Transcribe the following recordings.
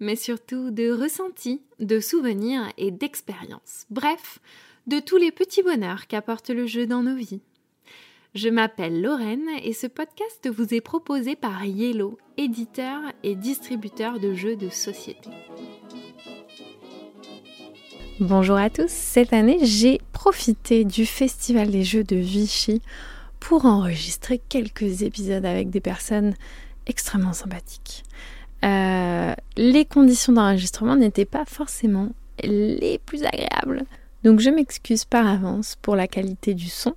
mais surtout de ressentis, de souvenirs et d'expériences. Bref, de tous les petits bonheurs qu'apporte le jeu dans nos vies. Je m'appelle Lorraine et ce podcast vous est proposé par Yellow, éditeur et distributeur de jeux de société. Bonjour à tous, cette année j'ai profité du Festival des Jeux de Vichy pour enregistrer quelques épisodes avec des personnes extrêmement sympathiques. Euh, les conditions d'enregistrement n'étaient pas forcément les plus agréables. Donc je m'excuse par avance pour la qualité du son.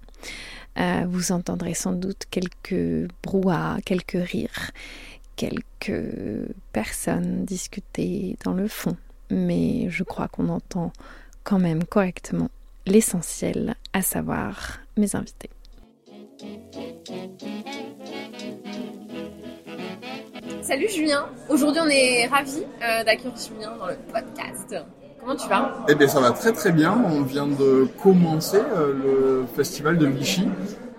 Euh, vous entendrez sans doute quelques brouhahs, quelques rires, quelques personnes discuter dans le fond. Mais je crois qu'on entend quand même correctement l'essentiel, à savoir mes invités. Salut Julien, aujourd'hui on est ravis euh, d'accueillir Julien dans le podcast. Comment tu vas? Eh bien ça va très très bien, on vient de commencer euh, le festival de Vichy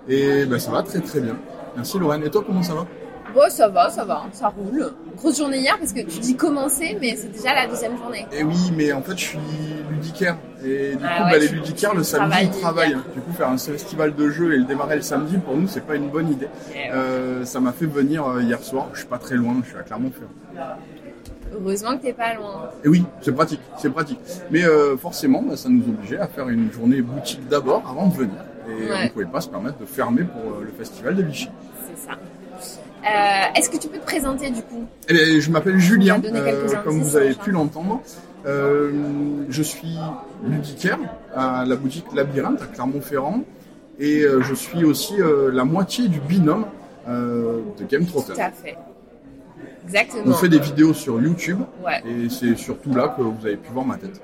et ben, ça va très très bien. Merci Lorraine, et toi comment ça va? Bon, ça va, ça va, ça roule. Grosse journée hier parce que tu dis commencer, mais c'est déjà la deuxième journée. Et oui, mais en fait, je suis ludicaire. Et du Ah coup, ouais, bah, les tu le samedi, ils travaillent. Du coup, faire un festival de jeux et le démarrer le samedi, pour nous, c'est pas une bonne idée. Eh ouais. Euh, ça m'a fait venir euh, hier soir. Je suis pas très loin, je suis à Clermont-Ferrand. Heureusement que t'es pas loin. Et oui, c'est pratique, c'est pratique. Mais euh, forcément, bah, ça nous obligeait à faire une journée boutique d'abord, avant de venir. Et Ouais. on ne pouvait pas se permettre de fermer pour le festival de Vichy. C'est ça. Euh, Est-ce que tu peux te présenter du coup? Eh bien, je m'appelle Julien, comme vous avez pu l'entendre. Euh, je suis ludicaire à la boutique Labyrinthe à Clermont-Ferrand et euh, je suis aussi euh, la moitié du binôme de Game Trotter. Tout à fait. Exactement. On fait des vidéos sur YouTube Ouais, et c'est surtout là que vous avez pu voir ma tête.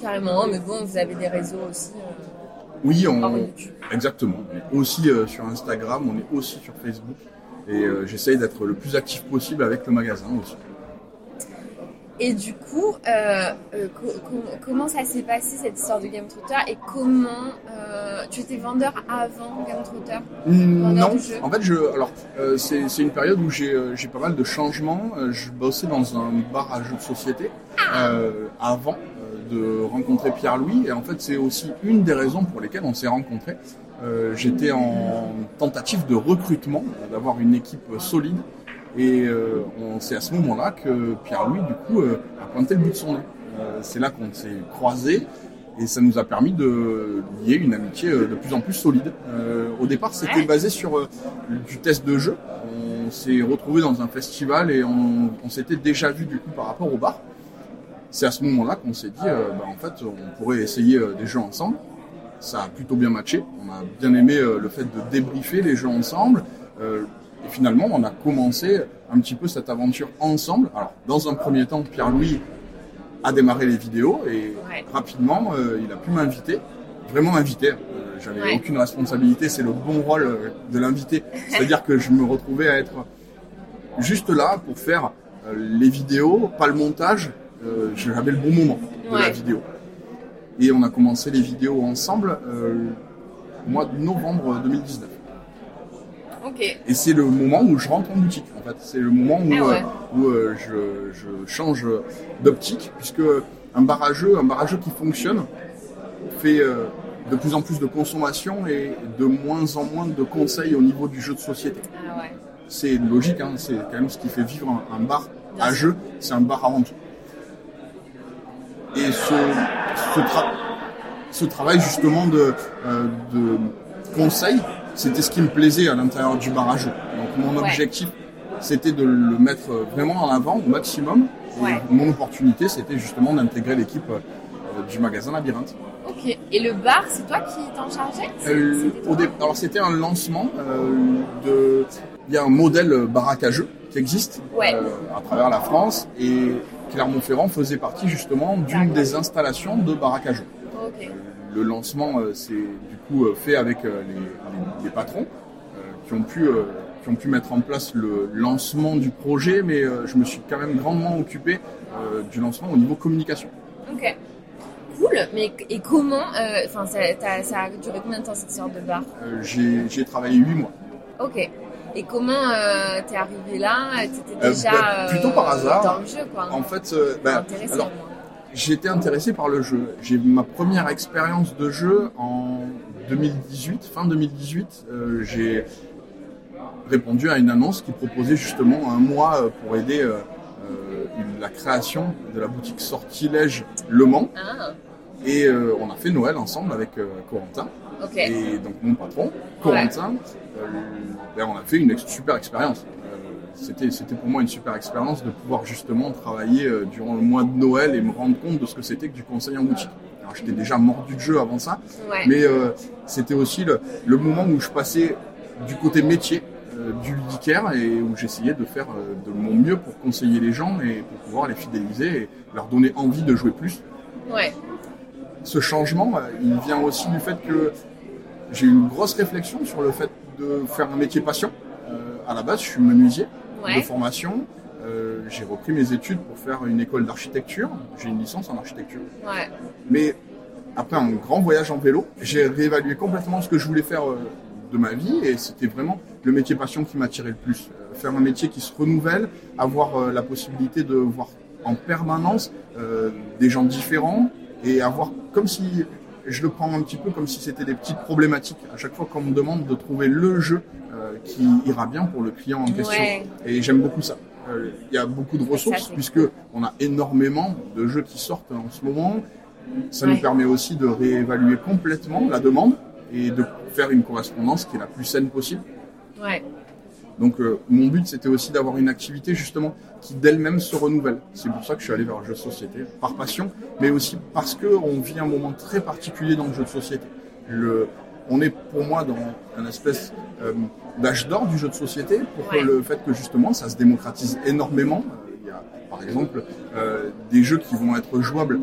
carrément. Mais bon, vous avez des réseaux aussi. euh, Oui, hors on, YouTube. exactement. On est aussi euh, sur Instagram, on est aussi sur Facebook et euh, j'essaye d'être le plus actif possible avec le magasin aussi. Et du coup, euh, euh, co- co- comment ça s'est passé cette histoire de Game Trotter et comment euh, tu étais vendeur avant Game Trotter Vendeur Non, en fait, je, alors c'est une période où j'ai pas mal de changements. Je bossais dans un bar à jeux de société euh, avant de rencontrer Pierre-Louis, et en fait, c'est aussi une des raisons pour lesquelles on s'est rencontrés. J'étais en tentative de recrutement, d'avoir une équipe solide, et euh, c'est à ce moment-là que Pierre-Louis, du coup, euh, a pointé le bout de son nez. Euh, c'est là qu'on s'est croisés. Et ça nous a permis de lier une amitié euh, de plus en plus solide. Euh, au départ, c'était basé sur euh, du test de jeu. On s'est retrouvé dans un festival et on, on s'était déjà vu du coup par rapport au bar. C'est à ce moment-là qu'on s'est dit, euh, bah, en fait, on pourrait essayer euh, des jeux ensemble. Ça a plutôt bien matché. On a bien aimé euh, le fait de débriefer les jeux ensemble. Et finalement, on a commencé un petit peu cette aventure ensemble. Alors, dans un premier temps, Pierre-Louis a démarré les vidéos et Ouais. rapidement, euh, il a pu m'inviter, vraiment m'inviter. Euh, J'avais Ouais. aucune responsabilité, c'est le bon rôle euh, de l'invité. C'est-à-dire que je me retrouvais à être juste là pour faire euh, les vidéos, pas le montage. J'avais le bon moment de la vidéo. Et on a commencé les vidéos ensemble au mois de novembre 2019. Et c'est le moment où je rentre en boutique, en fait. C'est le moment où, Ah ouais. euh, où euh, je, je change d'optique, puisque un bar à jeu, un bar à jeu qui fonctionne, fait euh, de plus en plus de consommation et de moins en moins de conseils au niveau du jeu de société. Ah ouais. C'est logique, hein, c'est quand même ce qui fait vivre un, un bar à jeu, c'est un bar avant tout. Et ce, ce, tra- ce travail justement de, euh, de conseil, c'était ce qui me plaisait à l'intérieur du bar à jeu. Donc mon Ouais. objectif, c'était de le mettre vraiment en avant au maximum. Et Ouais. mon opportunité, c'était justement d'intégrer l'équipe euh, du magasin Labyrinthe. Ok. Et le bar, c'est toi qui t'en chargeais? Euh, au dé- alors c'était un lancement euh, de. Il y a un modèle baraque à jeux qui existe Ouais. euh, à travers la France et Clermont-Ferrand faisait partie justement d'une des installations de Baraque à. Le lancement euh, c'est du coup euh, fait avec euh, les, les- les patrons euh, qui ont pu euh, qui ont pu mettre en place le lancement du projet, mais euh, je me suis quand même grandement occupé euh, du lancement au niveau communication. Ok. Cool. Mais et comment euh, Enfin, ça, a duré combien de temps cette sorte de bar? Euh, J'ai travaillé huit mois. Ok. Et comment euh, t'es arrivé là? T'étais Euh, déjà bah, plutôt par euh, hasard. dans le jeu, quoi. En fait, euh, bah, Intéressant. alors, J'étais intéressé par le jeu. J'ai ma première expérience de jeu en 2018, fin 2018. euh, j'ai répondu à une annonce qui proposait justement un mois euh, pour aider euh, la création de la boutique Sortilège Le Mans. Ah, Et euh, on a fait Noël ensemble avec Corentin et donc mon patron, Corentin. ben, on a fait une super expérience. C'était, c'était pour moi une super expérience de pouvoir justement travailler euh, durant le mois de Noël et me rendre compte de ce que c'était que du conseil en boutique. Alors j'étais déjà mordu de jeu avant ça, Ouais. mais euh, c'était aussi le, le moment où je passais du côté métier euh, du ludicaire et où j'essayais de faire euh, de mon mieux pour conseiller les gens et pour pouvoir les fidéliser et leur donner envie de jouer plus Ouais. ce changement, il vient aussi du fait que j'ai eu une grosse réflexion sur le fait de faire un métier passion. À la base, je suis menuisier de formation. Euh, j'ai repris mes études pour faire une école d'architecture. J'ai une licence en architecture. Ouais. Mais après un grand voyage en vélo, j'ai réévalué complètement ce que je voulais faire euh, de ma vie et c'était vraiment le métier passion qui m'attirait le plus. Euh, faire un métier qui se renouvelle, avoir la possibilité de voir en permanence des gens différents et avoir comme si je le prends un petit peu comme si c'était des petites problématiques à chaque fois qu'on me demande de trouver le jeu euh, qui ira bien pour le client en question Ouais. et j'aime beaucoup ça. Euh, Il y a beaucoup de ressources puisque on a énormément de jeux qui sortent en ce moment. Ça Ouais. nous permet aussi de réévaluer complètement la demande et de faire une correspondance qui est la plus saine possible. Ouais. Donc euh, mon but c'était aussi d'avoir une activité justement qui d'elle-même se renouvelle. C'est pour ça que je suis allé vers le jeu de société, par passion, mais aussi parce que on vit un moment très particulier dans le jeu de société. Le, on est pour moi dans un espèce euh, d'âge d'or du jeu de société pour Ouais. le fait que justement ça se démocratise énormément. Il y a par exemple euh, des jeux qui vont être jouables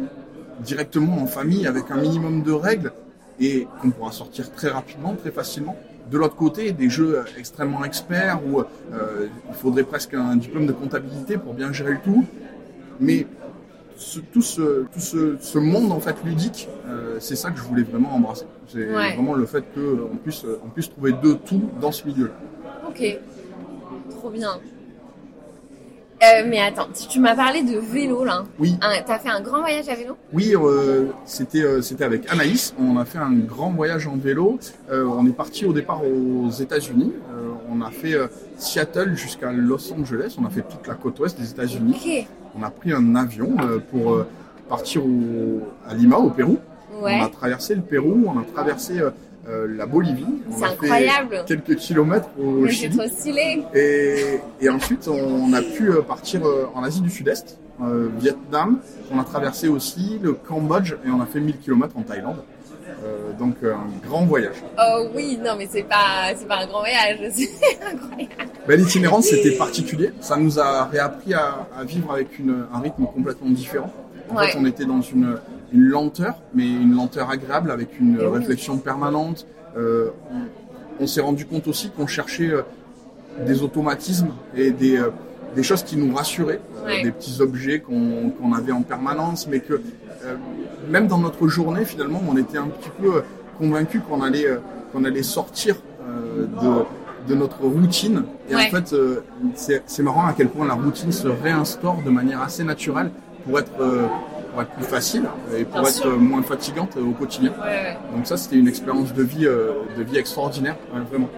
directement en famille avec un minimum de règles et qu'on pourra sortir très rapidement, très facilement. De l'autre côté, des jeux euh, extrêmement experts où euh, il faudrait presque un diplôme de comptabilité pour bien gérer le tout. Mais ce- tout, ce, tout ce, ce monde en fait ludique, euh, c'est ça que je voulais vraiment embrasser. C'est Ouais. vraiment le fait qu'on puisse, on puisse trouver de tout dans ce milieu-là. Ok. Trop bien. Euh, mais attends, tu, m'as parlé de vélo là. Oui, T'as fait un grand voyage à vélo? Oui, euh, c'était euh, c'était avec Anaïs. On a fait un grand voyage en vélo. On est parti au départ aux États-Unis. On a fait Seattle jusqu'à Los Angeles. On a fait toute la côte ouest des États-Unis. Ok. On a pris un avion pour partir au, à Lima, au Pérou. Ouais. On a traversé le Pérou. On a traversé euh, Vietnam. On C'est a fait incroyable. quelques kilomètres au Mais Chili. trop stylé. Et, et ensuite, on a pu euh, partir euh, en Asie du Sud-Est, euh, Vietnam. On a traversé aussi le Cambodge et on a fait 1000 km en Thaïlande. Euh, donc un grand voyage. Oh oui, non mais c'est pas, c'est pas un grand voyage, c'est incroyable. Ben, L'itinérance c'était particulier. Ça nous a réappris à, à vivre avec une, un rythme complètement différent. En Ouais. fait, on était dans une, une lenteur, mais une lenteur agréable avec une oui. réflexion permanente. Euh, on on s'est rendu compte aussi qu'on cherchait euh, des automatismes et des, euh, des choses qui nous rassuraient, des petits objets qu'on avait en permanence, mais que même dans notre journée, finalement, on était un petit peu convaincu qu'on allait, qu'on allait sortir de, de notre routine. Et en fait, c'est marrant à quel point la routine se réinstaure de manière assez naturelle pour être, pour être plus facile et pour Bien être sûr. moins fatigante au quotidien. Ouais, ouais, Donc ça, c'était une expérience de vie, euh, de vie extraordinaire, vraiment.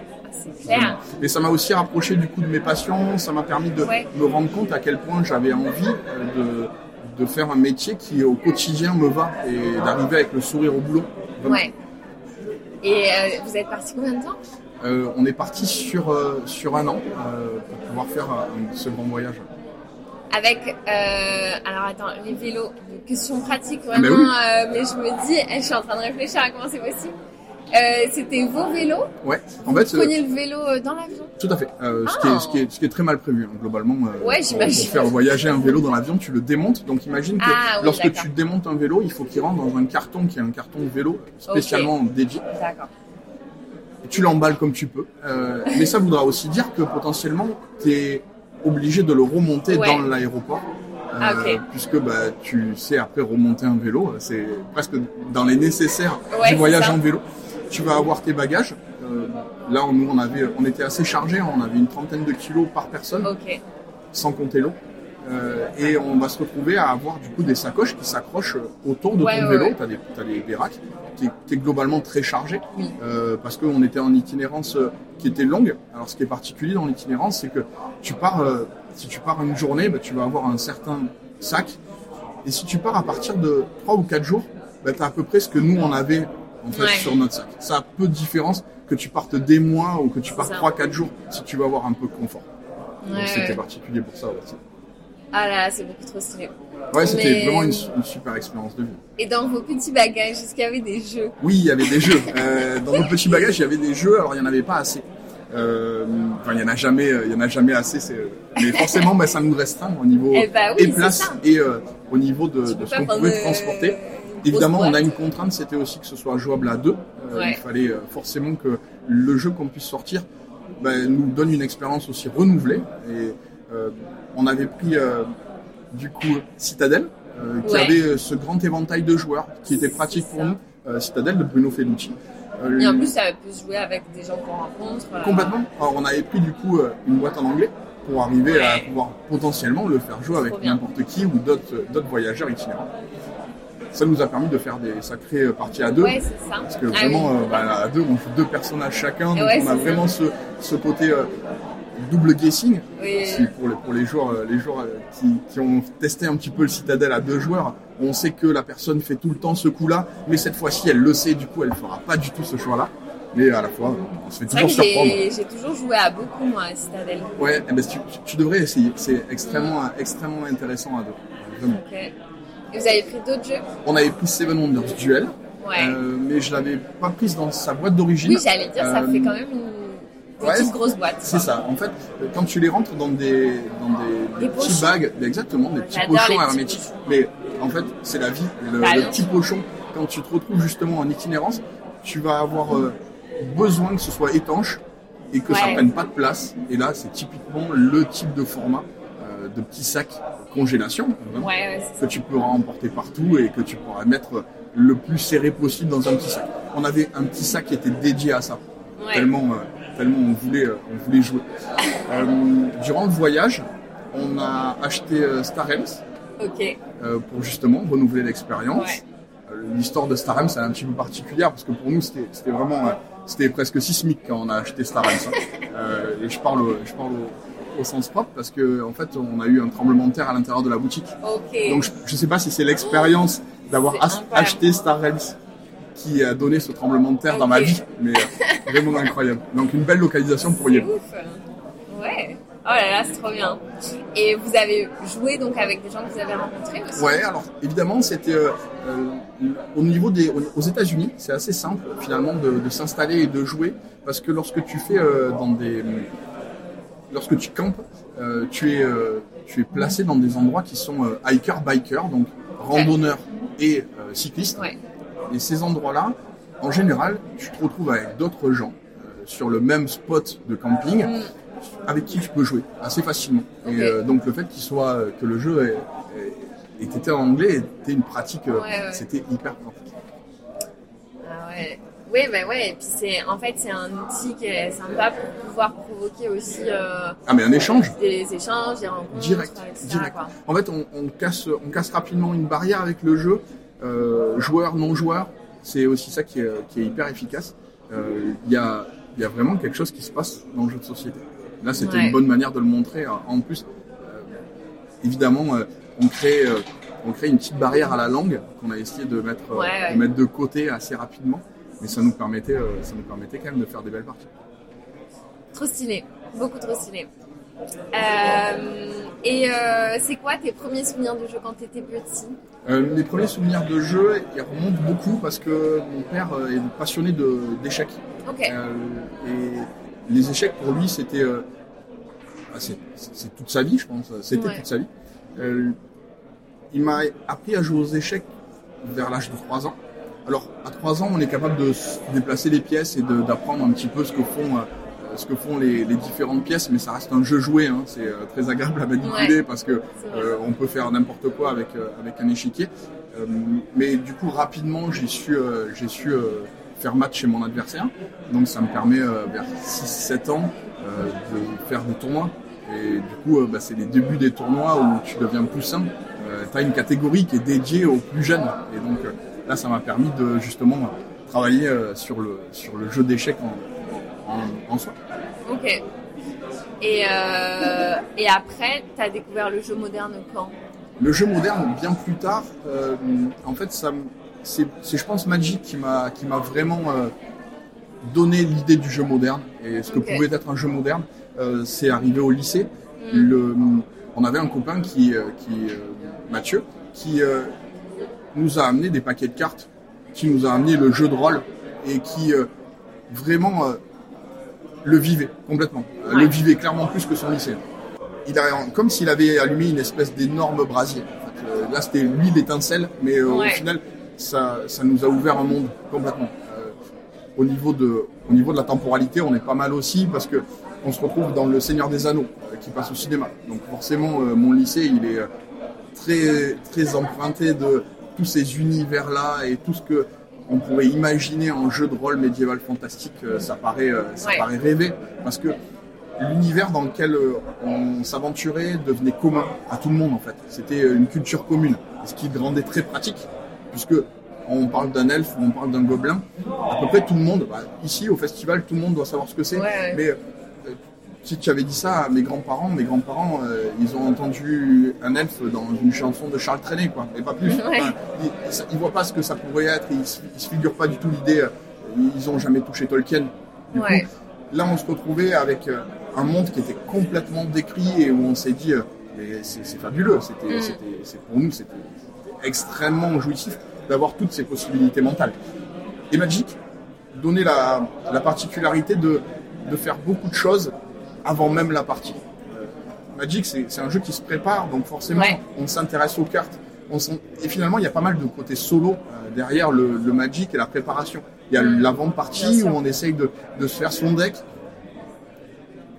clair. Et ça m'a aussi rapproché du coup de mes passions, ça m'a permis de Ouais. me rendre compte à quel point j'avais envie euh, de, de faire un métier qui au quotidien me va et d'arriver avec le sourire au boulot. Vraiment. Ouais. Et euh, vous êtes parti combien de temps? Euh, on est parti sur, euh, sur un an pour pouvoir faire ce grand voyage. Avec, euh, alors attends, les vélos, question pratique Ah, bah vraiment, oui. euh, mais je me dis, eh, je suis en train de réfléchir à comment c'est possible. Euh, C'était vos vélos? Ouais. En Vous fait, preniez le vélo dans l'avion? Tout à fait. Euh, ce, qui est, ce, qui est, ce, qui est, très mal prévu, hein, globalement. Ouais, j'imagine. Pour, faire voyager un vélo dans l'avion, tu le démontes. Donc imagine que ah, lorsque tu démontes un vélo, il faut qu'il rentre dans un carton qui est un carton de vélo spécialement dédié. D'accord. Tu l'emballes comme tu peux. Euh, mais ça voudra aussi dire que potentiellement, tu es obligé de le remonter dans l'aéroport. Ah, puisque bah, tu sais après remonter un vélo, c'est presque dans les nécessaires du voyage en vélo tu vas avoir tes bagages. Euh, là, nous, on, avait, on était assez chargés, on avait une trentaine de kilos par personne, sans compter l'eau. Euh, et on va se retrouver à avoir du coup des sacoches qui s'accrochent autour de ton vélo. Tu as, des, as des, racks qui est, globalement très chargé euh, parce qu'on était en itinérance qui était longue. Alors ce qui est particulier dans l'itinérance, c'est que tu pars, si tu pars une journée, bah, tu vas avoir un certain sac. Et si tu pars à partir de 3 ou 4 jours, bah, tu as à peu près ce que nous on avait en fait, sur notre sac. Ça a peu de différence que tu partes des mois ou que tu partes 3-4 jours si tu veux avoir un peu de confort. Donc c'était particulier pour ça aussi. Ah là, c'est beaucoup trop stylé. Ouais, c'était vraiment une, super expérience de vie. Et dans vos petits bagages, est-ce qu'il y avait des jeux? Oui, il y avait des jeux. Euh, dans nos petits bagages, il y avait des jeux. Alors, il n'y en avait pas assez. Euh, enfin, il n'y en a jamais, il y en a jamais assez. Mais forcément, bah, ça nous restreint au niveau eh bah et place et euh, au niveau de, de ce qu'on pouvait transporter. Évidemment, on a une contrainte, c'était aussi que ce soit jouable à deux. Euh, il fallait euh, forcément que le jeu qu'on puisse sortir ben, nous donne une expérience aussi renouvelée. Et euh, on avait pris du coup Citadel, qui avait ce grand éventail de joueurs qui était pratique pour nous. Citadel de Bruno Felucci. et en plus, ça peut se jouer avec des gens qu'on rencontre. Complètement. Alors, on avait pris du coup une boîte en anglais pour arriver à pouvoir potentiellement le faire jouer avec n'importe qui ou d'autres voyageurs itinérants ça nous a permis de faire des sacrées euh, parties à deux. Ouais, c'est ça. Parce que ah vraiment, euh, bah, à deux, on joue deux personnages chacun. Donc on a vraiment ce, ce côté euh, double guessing. pour, les, pour les joueurs, les joueurs qui, qui, ont testé un petit peu le Citadel à deux joueurs, on sait que la personne fait tout le temps ce coup-là, mais cette fois-ci, elle le sait, du coup, elle ne fera pas du tout ce choix-là. Mais à la fois, on se fait toujours surprendre. J'ai toujours joué à beaucoup, moi, à Citadel. Ouais, eh ben, tu, tu, devrais essayer. C'est extrêmement, extrêmement intéressant à deux. Vraiment. Et vous avez pris d'autres jeux? On avait pris Seven Wonders Duel, euh, mais je l'avais pas prise dans sa boîte d'origine. Oui, j'allais dire, ça fait quand même une C'est ça. En fait, quand tu les rentres dans des, dans des, petits bags, exactement, des petits pochons hermétiques. Mais en fait, c'est la vie. Le, bah, petit pochon, quand tu te retrouves justement en itinérance, tu vas avoir euh, besoin que ce soit étanche et que ça prenne pas de place. Et là, c'est typiquement le type de format euh, de petit sac congélation que tu pourras emporter partout et que tu pourras mettre le plus serré possible dans un petit sac. On avait un petit sac qui était dédié à ça, tellement, euh, tellement on voulait, euh, on voulait jouer. Euh, durant le voyage, on a acheté Star pour justement renouveler l'expérience. L'histoire de Star c'est un petit peu particulière parce que pour nous c'était vraiment c'était presque sismique quand on a acheté Star hein. et je parle, je parle au sens propre parce que en fait on a eu un tremblement de terre à l'intérieur de la boutique. Donc je, ne sais pas si c'est l'expérience d'avoir acheté Star qui a donné ce tremblement de terre dans ma vie, mais euh, vraiment incroyable. Donc une belle localisation pour y aller. Ouais. Oh là là, c'est trop bien. Et vous avez joué donc avec des gens que vous avez rencontrés aussi? Ouais, alors évidemment, c'était euh, euh, au niveau des aux États-Unis, c'est assez simple finalement de, s'installer et de jouer parce que lorsque tu fais dans des lorsque tu campes, tu, es, tu es placé dans des endroits qui sont euh, hiker-biker, donc randonneurs et cyclistes. Et ces endroits-là, en général, tu te retrouves avec d'autres gens sur le même spot de camping mm. avec qui tu peux jouer assez facilement. Et donc le fait qu'il soit que le jeu ait, été en anglais était une pratique, c'était hyper pratique. Ah ouais. Oui, ben ouais, et puis c'est en fait c'est un outil qui est sympa pour pouvoir provoquer aussi euh, ah mais un échange, des échanges, des rencontres, direct, direct. En fait, on, on, casse on casse rapidement une barrière avec le jeu, euh, joueur non joueur, c'est aussi ça qui est, qui est hyper efficace. Euh, il y a il y a vraiment quelque chose qui se passe dans le jeu de société. Là, c'était une bonne manière de le montrer. En plus, euh, évidemment, euh, on crée on crée une petite barrière à la langue qu'on a essayé de mettre, de mettre de côté assez rapidement mais ça nous permettait, euh, ça nous permettait quand même de faire des belles parties. Trop stylé, beaucoup trop stylé. Euh, et euh, c'est quoi tes premiers souvenirs de jeu quand tu étais petit? Euh, Mes premiers souvenirs de jeu, ils remontent beaucoup parce que mon père est passionné d'échecs. Okay. et les échecs, pour lui, c'était ah, c'est toute sa vie, je pense. C'était toute sa vie. il m'a appris à jouer aux échecs vers l'âge de 3 ans. Alors, à 3 ans, on est capable de déplacer les pièces et d'apprendre un petit peu ce que font ce que font les, différentes pièces, mais ça reste un jeu joué. Hein. C'est euh, très agréable à manipuler parce que euh, on peut faire n'importe quoi avec euh, avec un échiquier. mais du coup, rapidement, j'ai su j'ai su faire match chez mon adversaire. Donc ça me permet vers 6-7 ans de faire des tournois. Et du coup, bah, c'est les débuts des tournois où tu deviens plus sain. tu as une catégorie qui est dédiée aux plus jeunes. Et donc là, ça m'a permis de justement travailler sur, le, sur le jeu d'échecs en, soi. Ok. Et, euh, et après, tu as découvert le jeu moderne quand? Le jeu moderne, bien plus tard. Euh, en fait, ça, c'est, je pense, Magic qui m'a, qui m'a vraiment euh, donné l'idée du jeu moderne et ce que pouvait être un jeu moderne. c'est arrivé au lycée. Hmm. Le, on avait un copain qui, qui Mathieu, qui nous a amené des paquets de cartes, qui nous a amené le jeu de rôle et qui vraiment le vivait complètement. Euh, le vivait clairement plus que son lycée. Il a, comme s'il avait allumé une espèce d'énorme brasier. Euh, là, c'était lui l'étincelle, mais euh, au final, ça, ça nous a ouvert un monde complètement. au, niveau de, au niveau de la temporalité, on est pas mal aussi parce que on se retrouve dans Le Seigneur des Anneaux qui passe au cinéma. Donc forcément, mon lycée, il est très, très emprunté de tous ces univers-là et tout ce que on pourrait imaginer un jeu de rôle médiéval fantastique, euh, ça paraît, euh, ça paraît rêvé, parce que l'univers dans lequel euh, on s'aventurait devenait commun à tout le monde en fait. C'était une culture commune, ce qui rendait très pratique, puisque on parle d'un elfe ou on parle d'un gobelin, à peu près tout le monde, bah, ici au festival, tout le monde doit savoir ce que c'est, mais si tu avais dit ça à mes grands-parents, mes grands-parents, euh, ils ont entendu un elfe dans une chanson de Charles Trenet, quoi, et pas plus. ils, ne voient pas ce que ça pourrait être, ils, se, se figurent pas du tout l'idée. Euh, ils ont jamais touché Tolkien. Du coup, là, on se retrouvait avec euh, un monde qui était complètement décrit et où on s'est dit, c'est fabuleux. C'était, mm. pour nous, c'était extrêmement jouissif d'avoir toutes ces possibilités mentales. Et Magic donnait la, la particularité de, de faire beaucoup de choses avant même la partie. Euh, Magic, c'est un jeu qui se prépare, donc forcément, on s'intéresse aux cartes. On et finalement, il y a pas mal de côtés solo euh, derrière le, Magic et la préparation. Il y a mm. l'avant-partie où on essaye de, de, se faire son deck,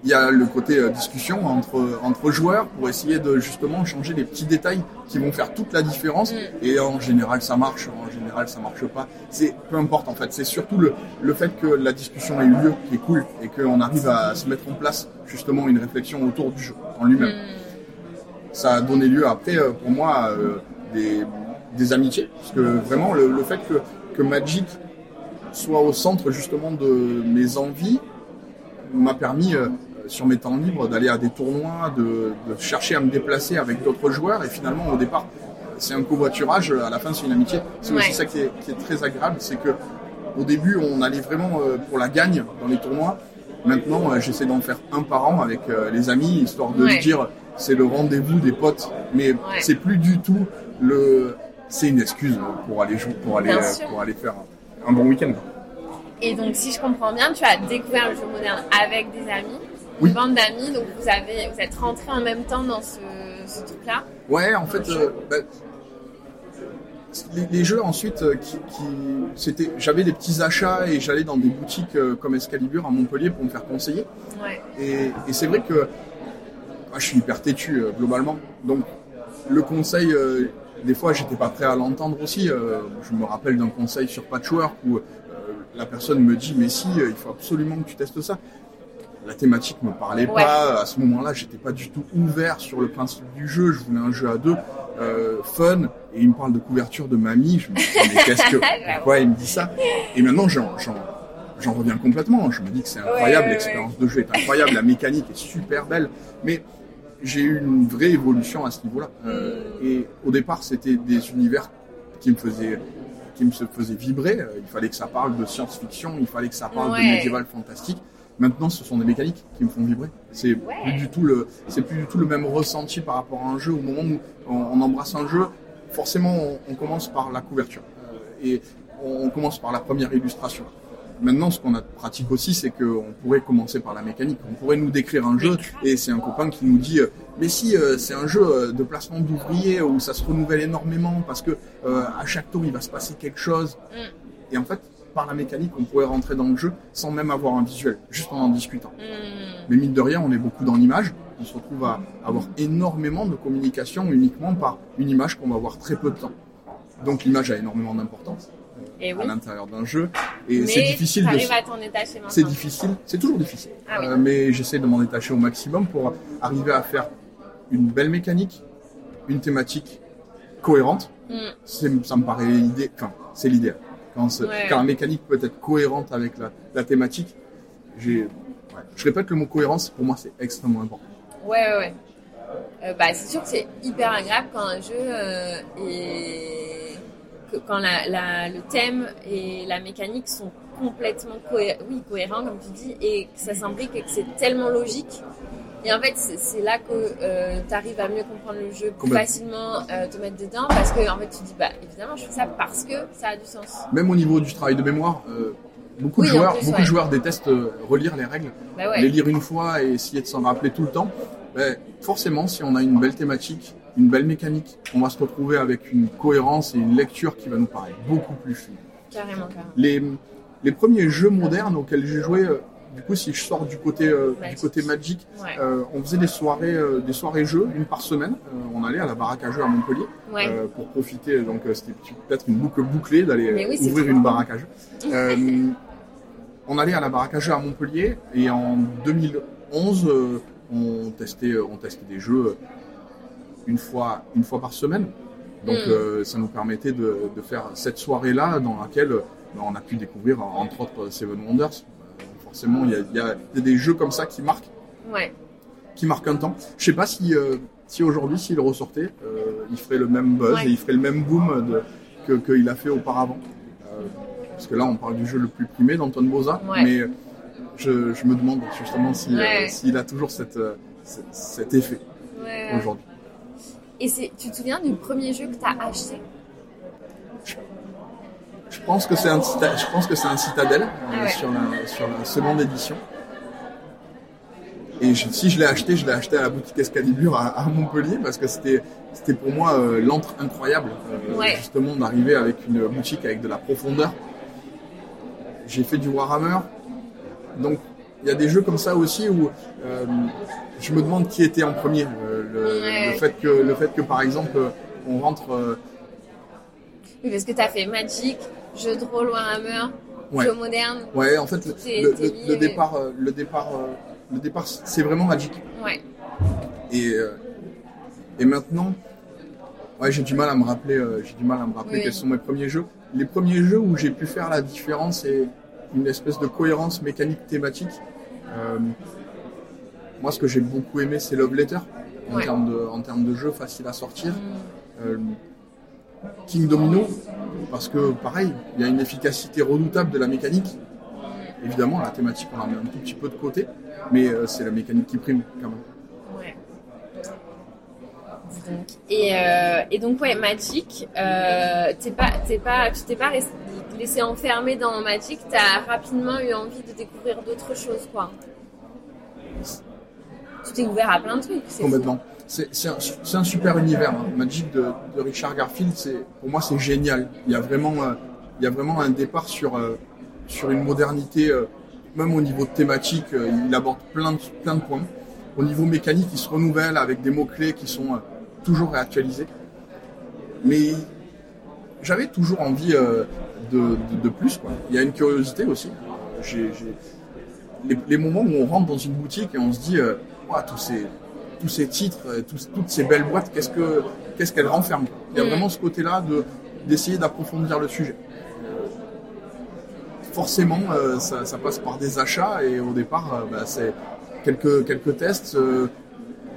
il y a le côté euh, discussion entre, entre joueurs pour essayer de justement changer les petits détails qui vont faire toute la différence. Mm. Et en général, ça marche, en général, ça marche pas. C'est peu importe en fait. C'est surtout le, le fait que la discussion ait eu lieu qui est cool et qu'on arrive à se mettre en place justement une réflexion autour du jeu en lui-même. Mm. Ça a donné lieu après, euh, pour moi, euh, des, des amitiés. Parce que vraiment, le, le fait que, que Magic soit au centre justement de mes envies m'a permis sur mes temps libres d'aller à des tournois, de, chercher à me déplacer avec d'autres joueurs. Et finalement, au départ, c'est un covoiturage. À la fin, c'est une amitié. C'est aussi ça qui est, très agréable, c'est que au début, on allait vraiment euh, pour la gagne dans les tournois. Maintenant, euh, j'essaie d'en faire un par an avec euh, les amis, histoire de dire c'est le rendez-vous des potes. Mais c'est plus du tout le. C'est une excuse pour aller jouer, pour aller, pour aller faire un bon week-end. Et donc, si je comprends bien, tu as découvert le jeu moderne avec des amis une bande d'amis, donc vous, avez, vous êtes rentrés en même temps dans ce, truc-là Ouais, en fait, euh, bah, les, jeux ensuite, euh, qui, c'était, j'avais des petits achats et j'allais dans des boutiques euh, comme Excalibur à Montpellier pour me faire conseiller. Ouais. Et, c'est vrai que je suis hyper têtu globalement, donc le conseil, des fois, j'étais pas prêt à l'entendre aussi. je me rappelle d'un conseil sur Patchwork où la personne me dit mais si, il faut absolument que tu testes ça la thématique me parlait pas. À ce moment-là, j'étais pas du tout ouvert sur le principe du jeu. Je voulais un jeu à deux, euh, fun. Et il me parle de couverture de mamie. Je me dis, mais qu'est-ce que, pourquoi il me dit ça? Et maintenant, j'en, j'en, reviens complètement. Je me dis que c'est incroyable. L'expérience de jeu est incroyable. La mécanique est super belle. Mais j'ai eu une vraie évolution à ce niveau-là. Euh, et au départ, c'était des univers qui me faisaient qui me faisaient vibrer. Il fallait que ça parle de science-fiction, il fallait que ça parle de médiéval fantastique. Maintenant, ce sont des mécaniques qui me font vibrer. C'est plus du tout le, c'est plus du tout le même ressenti par rapport à un jeu. Au moment où on, on embrasse un jeu, forcément, on, on commence par la couverture euh, et on, commence par la première illustration. Maintenant, ce qu'on a de pratique aussi, c'est qu'on pourrait commencer par la mécanique. On pourrait nous décrire un jeu et c'est un copain qui nous dit euh, mais si euh, c'est un jeu de placement d'ouvriers où ça se renouvelle énormément parce que à chaque tour il va se passer quelque chose. Mm. Et en fait, par la mécanique, on pourrait rentrer dans le jeu sans même avoir un visuel, juste en en discutant. Hmm. Mais mine de rien, on est beaucoup dans l'image. On se retrouve à avoir énormément de communication uniquement par une image qu'on va voir très peu de temps. Donc l'image a énormément d'importance euh, à l'intérieur d'un jeu. Et c'est difficile de. C'est difficile, c'est toujours difficile. Ah euh, mais j'essaie de m'en détacher au maximum pour arriver à faire une belle mécanique, une thématique cohérente. Hmm. Ça me paraît l'idée, enfin, c'est l'idéal quand, la mécanique peut être cohérente avec la, thématique. Je répète le mot cohérence, pour moi, c'est extrêmement important. Ouais, ouais, ouais. Euh, bah, c'est sûr que c'est hyper agréable quand un jeu euh, est... quand le thème et la mécanique sont complètement oui, cohérents, comme tu dis, et que ça s'implique et que c'est tellement logique et en fait, c'est là que euh, tu arrives à mieux comprendre le jeu, plus facilement euh, te mettre dedans, parce que en fait, tu dis, bah évidemment, je fais ça parce que ça a du sens. Même au niveau du travail de mémoire, euh, beaucoup, de, joueurs, beaucoup de joueurs détestent relire les règles, bah les lire une fois et essayer de s'en rappeler tout le temps. forcément, si on a une belle thématique, une belle mécanique, on va se retrouver avec une cohérence et une lecture qui va nous paraître beaucoup plus fine. Carrément, carrément. Les, les premiers jeux modernes auxquels j'ai joué du coup, si je sors du côté euh, du côté Magic, euh, on faisait des soirées euh, des soirées jeux une par semaine. on allait à la baraque à jeux à Montpellier pour profiter. Donc c'était peut-être une boucle bouclée d'aller ouvrir une baraque à jeux. on allait à la baraque à jeux à Montpellier et en 2011, on testait on testait des jeux une fois une fois par semaine. Donc hmm. ça nous permettait de, faire cette soirée-là dans laquelle on a pu découvrir entre autres Seven Wonders, forcément, il y a, des jeux comme ça qui marquent. Qui marquent un temps. Je sais pas si, euh, si aujourd'hui, s'il ressortait, euh, il ferait le même buzz et il ferait le même boom qu'il a fait auparavant. Euh, parce que là, on parle du jeu le plus primé d'Anton Boza, mais je, me demande justement s'il a toujours cette, cet effet aujourd'hui. Et tu te souviens du premier jeu que tu as acheté? Je pense que c'est un, je pense que c'est un Citadel euh, sur, la, sur la seconde édition. Et si je l'ai acheté, je l'ai acheté à la boutique Escalibur à, Montpellier parce que c'était c'était pour moi euh, l'entre incroyable euh, justement d'arriver avec une boutique avec de la profondeur. J'ai fait du Warhammer, donc il y a des jeux comme ça aussi où je me demande qui était en premier. Le, fait que le fait que par exemple on rentre. oui, parce que tu as fait Magic, jeu de rôle Warhammer, jeu moderne. Ouais, en fait, le, départ, le départ, euh, le départ, c'est vraiment Magic. Ouais. Et euh, et maintenant, ouais, j'ai du mal à me rappeler, euh, j'ai du mal à me rappeler quels sont mes premiers jeux. Les premiers jeux où j'ai pu faire la différence et une espèce de cohérence mécanique thématique. moi, ce que j'ai beaucoup aimé, c'est Love Letter en termes de en termes de jeu facile à sortir. Mm. King Domino, parce que pareil, il y a une efficacité redoutable de la mécanique. Évidemment, la thématique, on la met un tout petit peu de côté, mais euh, c'est la mécanique qui prime quand même. Ouais. et, euh, et, donc, ouais, Magic, euh, pas, pas, tu t'es pas laissé enfermer dans Magic, tu as rapidement eu envie de découvrir d'autres choses, quoi. Tu t'es ouvert à plein de trucs. Complètement c'est un, super univers. Hein. Magic de, Richard Garfield, pour moi c'est génial. Il y a vraiment, euh, il y a vraiment un départ sur, euh, sur une modernité, euh, même au niveau thématique, il aborde plein de, plein de points. Au niveau mécanique, il se renouvelle avec des mots-clés qui sont toujours réactualisés. Mais j'avais toujours envie de, de, plus. Il y a une curiosité aussi. Les, moments où on rentre dans une boutique et on se dit, tous ces tous ces titres, euh, toutes ces belles boîtes, qu'est-ce que qu'est-ce qu'elles renferment? Il y a mm. vraiment ce côté-là de d'essayer d'approfondir le sujet. Forcément, euh, ça, passe par des achats et au départ, euh, bah, c'est quelques quelques tests.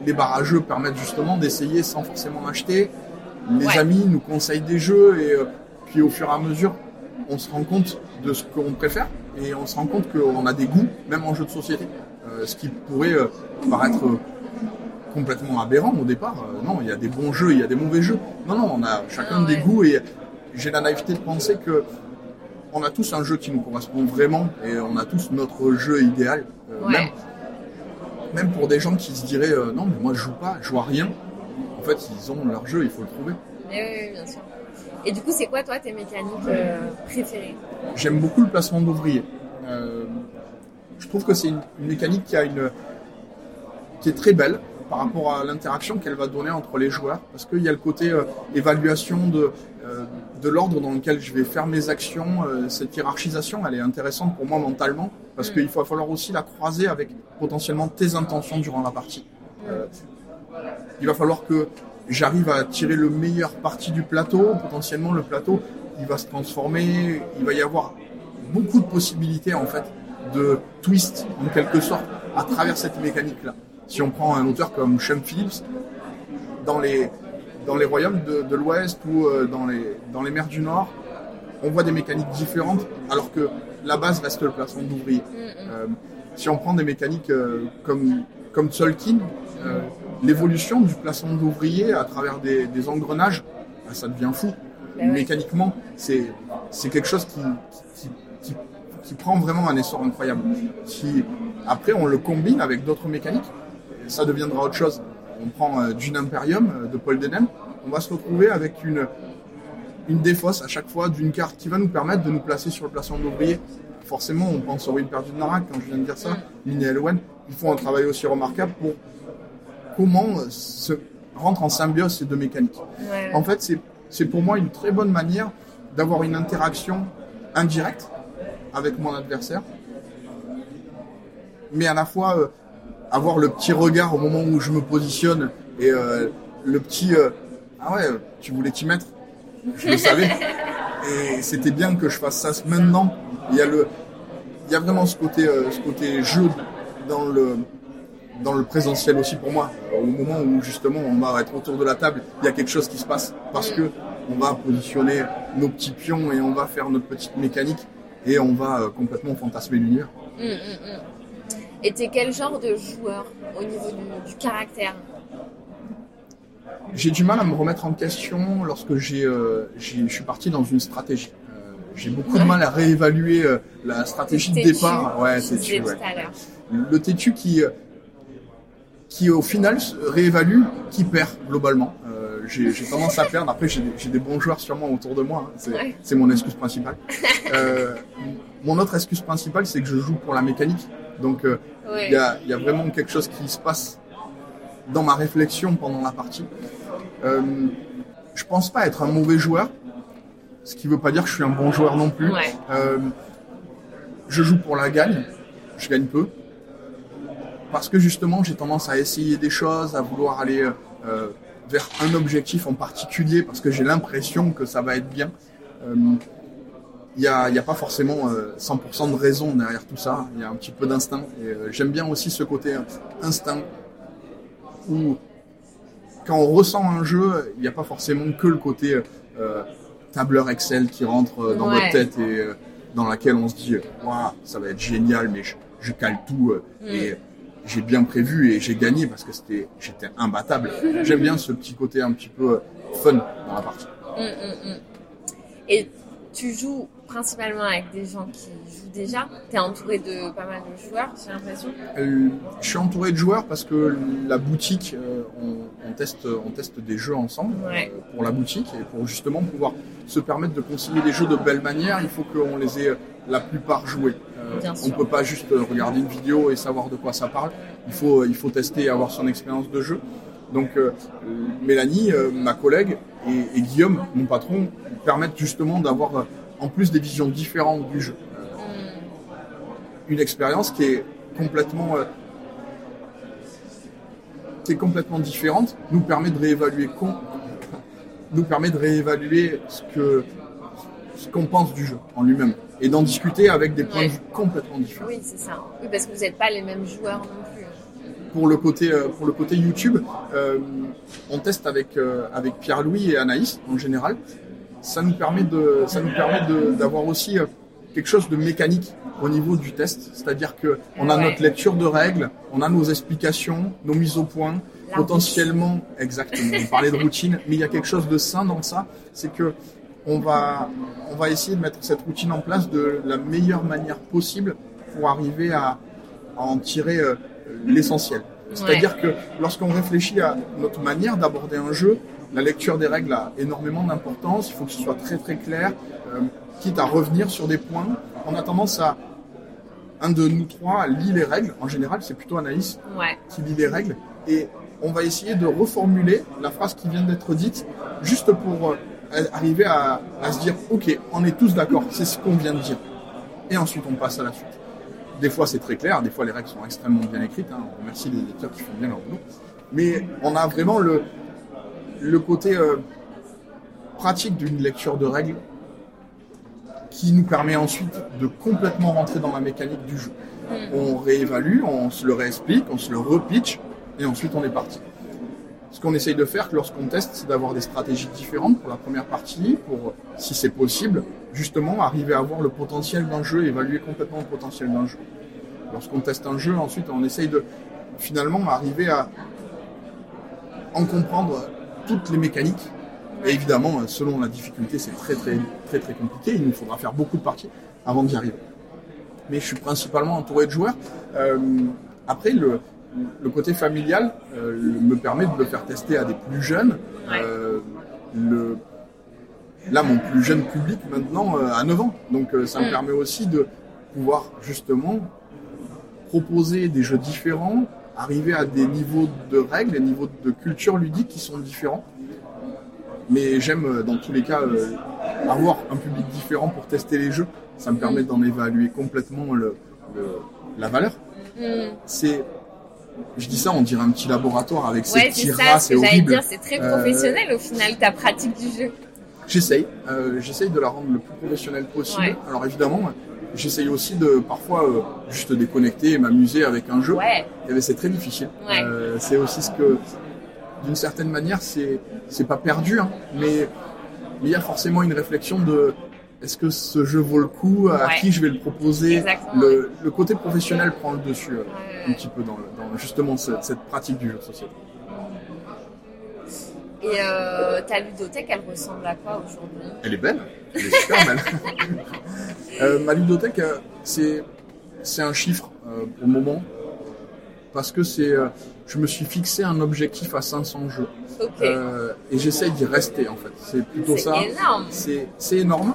les barrageux permettent justement d'essayer sans forcément acheter. Les amis nous conseillent des jeux et puis au fur et à mesure, on se rend compte de ce qu'on préfère et on se rend compte qu'on a des goûts, même en jeu de société. Euh, ce qui pourrait euh, paraître euh, complètement aberrant au départ. Euh, non, il y a des bons jeux, il y a des mauvais jeux. Non, non, on a chacun Ah des goûts et j'ai la naïveté de penser que on a tous un jeu qui nous correspond vraiment et on a tous notre jeu idéal. Euh, Ouais. même, même pour des gens qui se diraient euh, non, mais moi je joue pas, je à rien. En fait, ils ont leur jeu, il faut le trouver. Mais oui, oui, bien sûr. Et du coup, c'est quoi, toi, tes mécaniques euh, préférées? J'aime beaucoup le placement d'ouvriers. Je trouve que c'est une, une mécanique qui a une qui est très belle par rapport à l'interaction qu'elle va donner entre les joueurs, parce qu'il y a le côté euh, évaluation de euh, de l'ordre dans lequel je vais faire mes actions. euh, cette hiérarchisation, elle est intéressante pour moi mentalement, parce qu'il va falloir aussi la croiser avec potentiellement tes intentions durant la partie. Il va falloir que j'arrive à tirer le meilleur parti du plateau. Potentiellement, le plateau, il va se transformer. Il va y avoir beaucoup de possibilités, en fait, de twist, en quelque sorte, à travers cette mécanique-là. Si on prend un auteur comme Sean Phillips, dans les, dans les royaumes de, de l'Ouest ou euh, dans les, dans les mers du Nord, on voit des mécaniques différentes, alors que la base reste le placement d'ouvrier. Euh, si on prend des mécaniques euh, comme, comme Tolkien, euh, l'évolution du placement d'ouvrier à travers des, des engrenages, bah, ça devient fou. Ouais. Mécaniquement, c'est c'est quelque chose qui, qui, qui, qui prend vraiment un essor incroyable. Si, après, on le combine avec d'autres mécaniques, ça deviendra autre chose. On prend euh, Dune Imperium euh, de Paul Denem, on va se retrouver avec une, une défausse à chaque fois d'une carte qui va nous permettre de nous placer sur le placement d'ouvrier. Forcément, on pense au Ruine perdue de Narak quand je viens de dire ça. Mine et Elwen, ils font un travail aussi remarquable pour comment euh, se rentre en symbiose ces deux mécaniques. Ouais. En fait, c'est c'est pour moi une très bonne manière d'avoir une interaction indirecte avec mon adversaire, mais à la fois euh, avoir le petit regard au moment où je me positionne et euh, le petit euh, ah ouais, tu voulais t'y mettre, je le savais, et c'était bien que je fasse ça maintenant. Il y a le, il y a vraiment ce côté, euh, ce côté jeu dans le dans le présentiel aussi pour moi. Au moment où justement on va être autour de la table, il y a quelque chose qui se passe parce que on va positionner nos petits pions et on va faire notre petite mécanique et on va euh, complètement fantasmer l'univers. Hum, hum, t'es quel genre de joueur au niveau du, du caractère J'ai du mal à me remettre en question lorsque j'ai, euh, je suis parti dans une stratégie. Euh, j'ai beaucoup de mal à réévaluer euh, la stratégie de Têtu, départ. Ouais, tu c'est disais tu, ouais. le têtu qui, qui au final réévalue, qui perd globalement. J'ai tendance à perdre. Après, j'ai des- j'ai des bons joueurs sûrement autour de moi. hein. C'est Ouais. mon excuse principale. Mon autre excuse principale, c'est que je joue pour la mécanique. Donc, euh, il Ouais. y, a, il y a vraiment quelque chose qui se passe dans ma réflexion pendant la partie. Euh, je pense pas être un mauvais joueur, ce qui veut pas dire que je suis un bon joueur non plus. Ouais. Euh, je joue pour la gagne, je gagne peu. Parce que justement, j'ai tendance à essayer des choses, à vouloir aller euh, vers un objectif en particulier, parce que j'ai l'impression que ça va être bien. Euh, Il n'y a, y a pas forcément euh, 100% de raison derrière tout ça, il y a un petit peu d'instinct. Et euh, j'aime bien aussi ce côté euh, instinct, où quand on ressent un jeu, il n'y a pas forcément que le côté euh, tableur Excel qui rentre euh, dans Ouais. notre tête et euh, dans laquelle on se dit euh, Ouah, ça va être génial, mais je, je cale tout euh, Mm. et j'ai bien prévu et j'ai gagné parce que c'était j'étais imbattable. J'aime bien ce petit côté un petit peu euh, fun dans la partie. Hum, hum. Et tu joues principalement avec des gens qui jouent déjà. T'es entouré de pas mal de joueurs, j'ai l'impression. Euh, je suis entouré de joueurs parce que la boutique, euh, on, on teste, on teste des jeux ensemble Ouais. euh, pour la boutique et pour justement pouvoir se permettre de concilier les jeux de belle manière, il faut qu'on les ait la plupart joués. On ne peut pas juste regarder une vidéo et savoir de quoi ça parle. Il faut, il faut tester et avoir son expérience de jeu. Donc euh, Mélanie, euh, ma collègue, et, et Guillaume, mon patron, permettent justement d'avoir en plus des visions différentes du jeu. Euh, une expérience qui est complètement euh, qui est complètement différente nous permet de réévaluer con- nous permet de réévaluer ce que ce qu'on pense du jeu en lui-même et d'en discuter avec des points Ouais. de vue complètement différents. Oui, c'est ça. Oui, parce que vous n'êtes pas les mêmes joueurs non plus. Pour le côté euh, pour le côté YouTube, euh, on teste avec euh, avec Pierre-Louis et Anaïs en général. Ça nous permet de ça nous permet d'avoir aussi euh, quelque chose de mécanique au niveau du test, c'est-à-dire que on a Ouais. notre lecture de règles, on a nos explications, nos mises au point, La potentiellement, exactement. On parlait de routine, mais il y a quelque chose de sain dans ça, c'est que on va, on va essayer de mettre cette routine en place de la meilleure manière possible pour arriver à, à en tirer euh, l'essentiel. C'est-à-dire que lorsqu'on réfléchit à notre manière d'aborder un jeu, la lecture des règles a énormément d'importance. Il faut que ce soit très très clair, euh, quitte à revenir sur des points. On a tendance à un de nous trois lit les règles. En général, c'est plutôt Anaïs Ouais. qui lit les règles et on va essayer de reformuler la phrase qui vient d'être dite juste pour euh, arriver à, à se dire ok on est tous d'accord c'est ce qu'on vient de dire et ensuite on passe à la suite des fois c'est très clair des fois les règles sont extrêmement bien écrites hein. on remercie les éditeurs qui font bien leur boulot mais on a vraiment le le côté euh, pratique d'une lecture de règles qui nous permet ensuite de complètement rentrer dans la mécanique du jeu. On réévalue, on se le réexplique, on se le repitch, et ensuite on est parti. Ce qu'on essaye de faire lorsqu'on teste, c'est d'avoir des stratégies différentes pour la première partie, pour, si c'est possible, justement arriver à voir le potentiel d'un jeu, évaluer complètement le potentiel d'un jeu. Lorsqu'on teste un jeu, ensuite on essaye de finalement arriver à en comprendre toutes les mécaniques. Et évidemment, selon la difficulté, c'est très très très très compliqué. Il nous faudra faire beaucoup de parties avant d'y arriver. Mais je suis principalement entouré de joueurs. Euh, après, le, le côté familial euh, me permet de le faire tester à des plus jeunes. Euh, le, là, mon plus jeune public maintenant euh, a 9 ans. Donc euh, ça me Mm. permet aussi de pouvoir justement proposer des jeux différents, arriver à des niveaux de règles, des niveaux de culture ludique qui sont différents. Mais j'aime euh, dans tous les cas euh, avoir un public différent pour tester les jeux. Ça me permet d'en évaluer complètement le, le- la valeur. Mm. C'est, je dis ça, on dirait un petit laboratoire avec ses Ouais, petits rats, ce c'est horrible. dire, c'est très Euh, professionnel au final, ta pratique du jeu. J'essaye, euh, j'essaye de la rendre le plus professionnelle possible. Ouais. Alors évidemment, j'essaye aussi de parfois euh, juste déconnecter et m'amuser avec un jeu. Ouais, Eh ben, c'est très difficile. Ouais. Euh, c'est aussi ce que, d'une certaine manière, c'est c'est pas perdu, hein, mais il y a forcément une réflexion de est-ce que ce jeu vaut le coup, à Ouais. qui je vais le proposer? Le, le côté professionnel prend le dessus euh, un petit peu dans, le- dans justement cette, cette pratique du jeu de société. Et euh, ta ludothèque, elle ressemble à quoi aujourd'hui? Elle est belle, elle est super belle. Euh, ma ludothèque, euh, c'est c'est un chiffre euh, pour le moment parce que c'est je me suis fixé un objectif à 500 jeux. Et j'essaye d'y rester en fait. C'est plutôt c'est ça. énorme. C'est c'est énorme.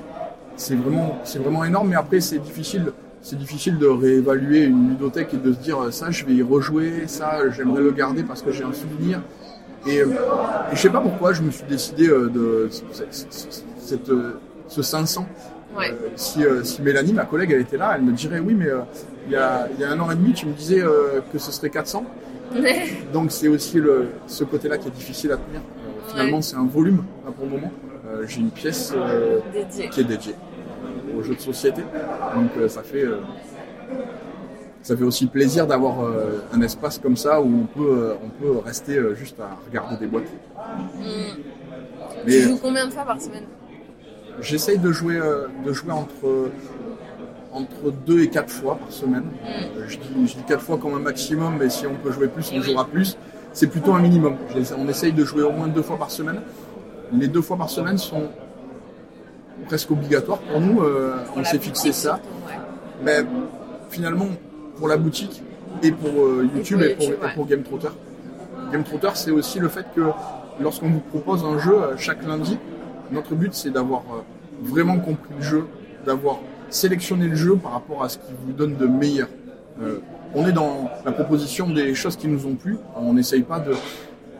C'est vraiment c'est vraiment énorme. Mais après c'est difficile c'est difficile de réévaluer une ludothèque et de se dire ça je vais y rejouer, ça j'aimerais le garder parce que j'ai un souvenir. Et, euh, et je sais pas pourquoi je me suis décidé euh, de cette, euh, ce 500. Ouais. Euh, si, euh, si Mélanie, ma collègue, elle était là, elle me dirait oui, mais euh, il y, a, il y a un an et demi, tu me disais euh, que ce serait 400. Donc c'est aussi le, ce côté-là qui est difficile à tenir. Euh, finalement, Ouais. c'est un volume là, pour le moment. Euh, J'ai une pièce euh, qui est dédiée euh, aux jeux de société. Donc euh, ça fait euh, ça fait aussi plaisir d'avoir euh, un espace comme ça où on peut euh, on peut rester euh, juste à regarder des boîtes. Mm. Mais Tu joues combien de fois par semaine? j'essaye de jouer de jouer entre entre deux et quatre fois par semaine. Euh, je, dis, je dis quatre fois comme un maximum, mais si on peut jouer plus, on jouera plus. C'est plutôt un minimum. On essaye de jouer au moins deux fois par semaine. Les deux fois par semaine sont presque obligatoires pour nous. on s'est fixé ça. Mais finalement, pour la boutique et pour euh, YouTube pour et pour, YouTube, et ouais. pour Game Trotter, Game Trotter, c'est aussi le fait que lorsqu'on vous propose un jeu euh, chaque lundi, notre but c'est d'avoir euh, vraiment compris le jeu, d'avoir sélectionné le jeu par rapport à ce qui vous donne de meilleur. Euh, on est dans la proposition des choses qui nous ont plu. On n'essaye pas de,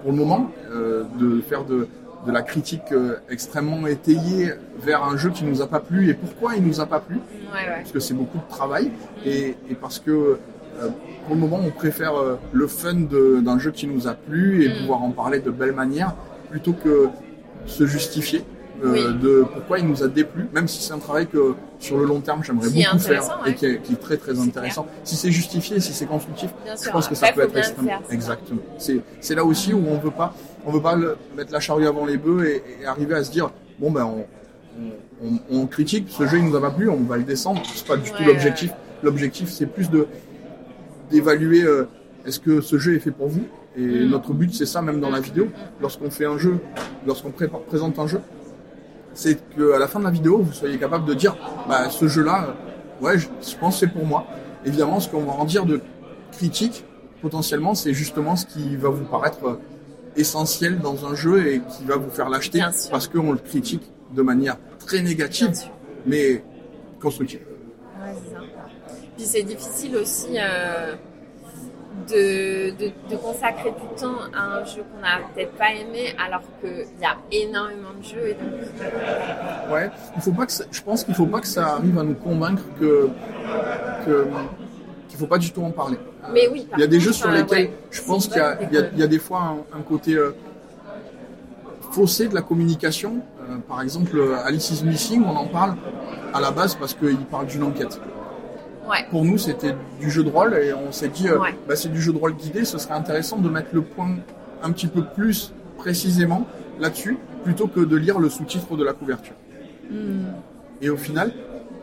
pour le moment, euh, de faire de, de la critique euh, extrêmement étayée vers un jeu qui nous a pas plu et pourquoi il nous a pas plu Ouais, ouais. parce que c'est beaucoup de travail et, et parce que euh, pour le moment on préfère euh, le fun d'un jeu qui nous a plu et Mm. pouvoir en parler de belle manière plutôt que se justifier Oui. de pourquoi il nous a déplu, même si c'est un travail que sur le long terme j'aimerais beaucoup faire et qui est, qui est très très intéressant. Si c'est justifié, si c'est constructif, Bien je sûr. pense que ça peut être extrêmement. Exactement. C'est c'est là aussi où on veut pas on veut pas le- mettre la charrue avant les bœufs et, et arriver à se dire bon ben on, on, on critique, ce jeu il nous a pas plu, on va le descendre. C'est pas du tout l'objectif. L'objectif c'est plus de d'évaluer euh, est-ce que ce jeu est fait pour vous? Et Mm. notre but c'est ça même dans la vidéo. Lorsqu'on fait un jeu, lorsqu'on présente un jeu, c'est qu'à la fin de la vidéo vous soyez capable de dire bah ce jeu là, ouais je, je pense que c'est pour moi. Évidemment ce qu'on va en dire de critique potentiellement c'est justement ce qui va vous paraître euh, essentiel dans un jeu et qui va vous faire l'acheter parce qu'on le critique de manière très négative mais constructive. Ouais, ça. Puis c'est difficile aussi euh, de, de, de consacrer du temps à un jeu qu'on n'a peut-être pas aimé alors qu'il y a énormément de jeux et donc Ouais, il faut pas que ça- je pense qu'il faut pas que ça arrive à nous convaincre que que qu'il faut pas du tout en parler. Mais oui, Il y a des jeux sur enfin, lesquels je pense qu'il y a, des fois un, côté euh, faussé de la communication. Euh, par exemple, euh, Alice is Missing, on en parle à la base parce qu'il parle d'une enquête. Ouais. Pour nous, c'était du jeu de rôle et on s'est dit, euh, Ouais. bah, c'est du jeu de rôle guidé, ce serait intéressant de mettre le point un petit peu plus précisément là-dessus, plutôt que de lire le sous-titre de la couverture. Hmm. Et au final,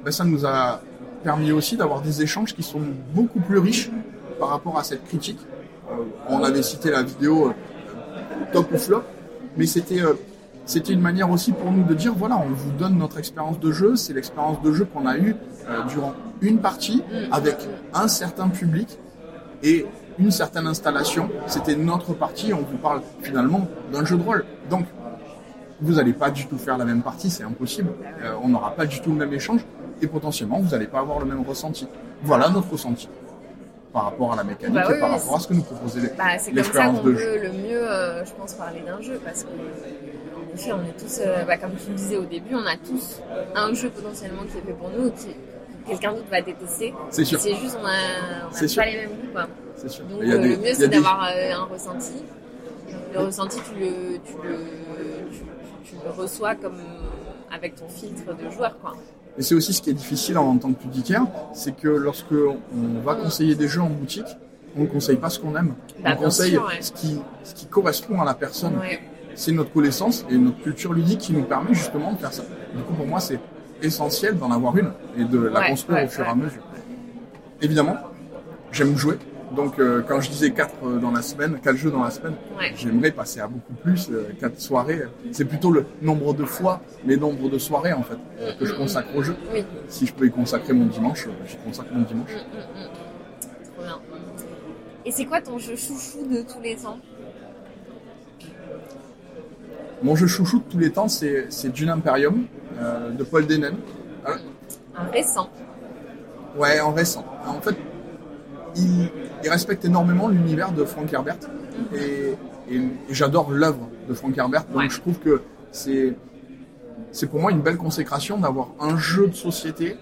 bah, ça nous a permis aussi d'avoir des échanges qui sont beaucoup plus riches par rapport à cette critique. On avait cité la vidéo euh, top ou flop, mais c'était euh, c'était une manière aussi pour nous de dire voilà, on vous donne notre expérience de jeu, c'est l'expérience de jeu qu'on a eue euh, durant une partie avec un certain public et une certaine installation. C'était notre partie, on vous parle finalement d'un jeu de rôle. Donc, vous n'allez pas du tout faire la même partie, c'est impossible. On n'aura pas du tout le même échange et potentiellement vous n'allez pas avoir le même ressenti. Voilà notre ressenti par rapport à la mécanique Bah et oui, par oui, rapport à ce que nous proposait les- Bah, c'est comme ça qu'on peut le mieux, euh, je pense, parler d'un jeu parce que, en effet, on est tous, euh, bah, comme tu le disais au début, on a tous un jeu potentiellement qui est fait pour nous, qui que quelqu'un d'autre va détester. C'est sûr. C'est juste, on a, on a C'est pas sûr. les mêmes goûts, quoi. C'est sûr. Donc, euh, des- le mieux, c'est des- d'avoir euh, un ressenti. Le ressenti, tu le, tu le, tu, tu le reçois comme avec ton filtre de joueur, quoi. Et c'est aussi ce qui est difficile en, tant que ludicaire, c'est que lorsque on va conseiller des jeux en boutique, on ne conseille pas ce qu'on aime. Bah, on conseille sûr, ouais. ce, qui, ce qui correspond à la personne. Ouais. C'est notre connaissance et notre culture ludique qui nous permet justement de faire ça. Du coup, pour moi, c'est essentiel d'en avoir une et de la Ouais, construire au fur et à mesure. Évidemment, j'aime jouer. Donc, euh, quand je disais 4 dans la semaine, 4 jeux dans la semaine, Ouais. j'aimerais passer à beaucoup plus, 4 soirées. C'est plutôt le nombre de fois, mais nombre de soirées en fait, euh, que je consacre au jeu. Oui. Si je peux y consacrer mon dimanche, euh, j'y consacre mon dimanche. Trop bien. Et c'est quoi ton jeu chouchou de tous les temps? Mon jeu chouchou de tous les temps, c'est Dune Imperium euh, de Paul Denen. Alors, Un récent. Ouais, en récent. En fait, il, il respecte énormément l'univers de Frank Herbert et, et- et j'adore l'œuvre de Frank Herbert. Donc Ouais. je trouve que c'est c'est pour moi une belle consécration d'avoir un jeu de société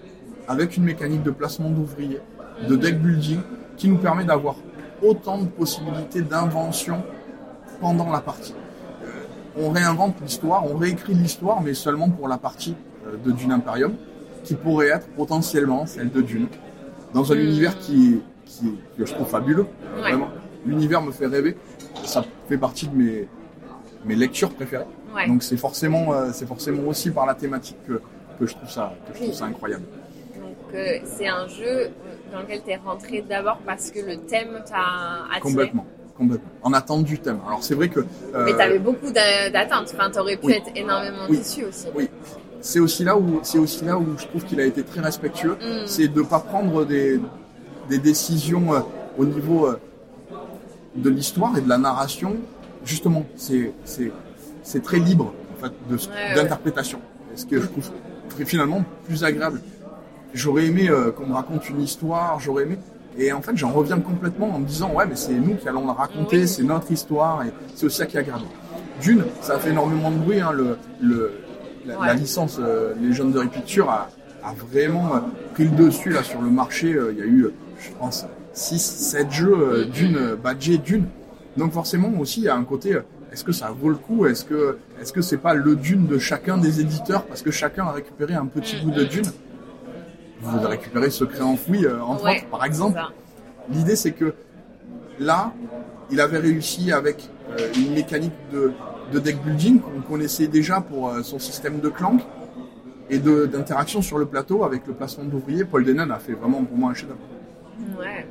avec une mécanique de placement d'ouvriers, de deck building, qui nous permet d'avoir autant de possibilités d'invention pendant la partie. Euh, on réinvente l'histoire, on réécrit l'histoire, mais seulement pour la partie euh, de Dune Imperium, qui pourrait être potentiellement celle de Dune, dans un Mm. univers qui, qui que je trouve fabuleux. Ouais. Vraiment, l'univers me fait rêver. Ça fait partie de mes mes lectures préférées. Ouais. Donc c'est forcément euh, c'est forcément aussi par la thématique que, que je trouve ça que je trouve Oui. ça incroyable. Donc euh, c'est un jeu dans lequel tu es rentré d'abord parce que le thème t'a attiré. Complètement, complètement. En attente du thème. Alors c'est vrai que euh, Mais tu avais beaucoup d'a- d'attentes. Enfin, tu aurais pu oui. être énormément Oui. déçu aussi. Oui, c'est aussi là où c'est aussi là où je trouve qu'il a été très respectueux, Mm. c'est de pas prendre des, des décisions euh, au niveau euh, de l'histoire et de la narration. Justement, c'est très libre en fait de Ouais, d'interprétation. Ce que je trouve très- finalement plus agréable? J'aurais aimé euh, qu'on me raconte une histoire, j'aurais aimé. Et en fait, j'en reviens complètement en me disant ouais, mais c'est nous qui allons la raconter, Oui. c'est notre histoire et c'est aussi ça qui est agréable. D'une, ça a fait énormément de bruit. Hein, le, le, la, Ouais. la licence euh, Legendary Pictures a, a vraiment euh, pris le dessus là sur le marché. Il y a eu, je pense, 6, 7 jeux euh, d'une euh, badgés d'une. Donc forcément aussi, il y a un côté. euh, Est-ce que ça vaut le coup? Est-ce que est-ce que c'est pas le Dune de chacun des éditeurs? Parce que chacun a récupéré un petit bout de Dune Vous avez récupéré Secret enfoui entre Ouais, autres, par exemple. L'idée, c'est que là, il avait réussi avec une mécanique de, de deck building qu'on connaissait déjà pour son système de clank, et d'interaction sur le plateau avec le placement d'ouvriers. Paul Denon a fait vraiment pour moi un chef-d'œuvre. Ouais.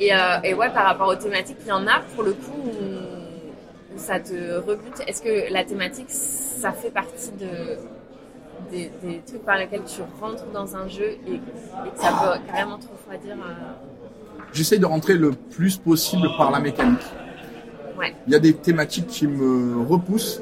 Et, euh, et ouais, par rapport aux thématiques, il y en a pour le coup où, où ça te rebute. Est-ce que la thématique, ça fait partie de, des, des trucs par lesquels tu rentres dans un jeu et, et que ça peut carrément te refroidir euh, J'essaye de rentrer le plus possible par la mécanique. Ouais. Il y a des thématiques qui me repoussent,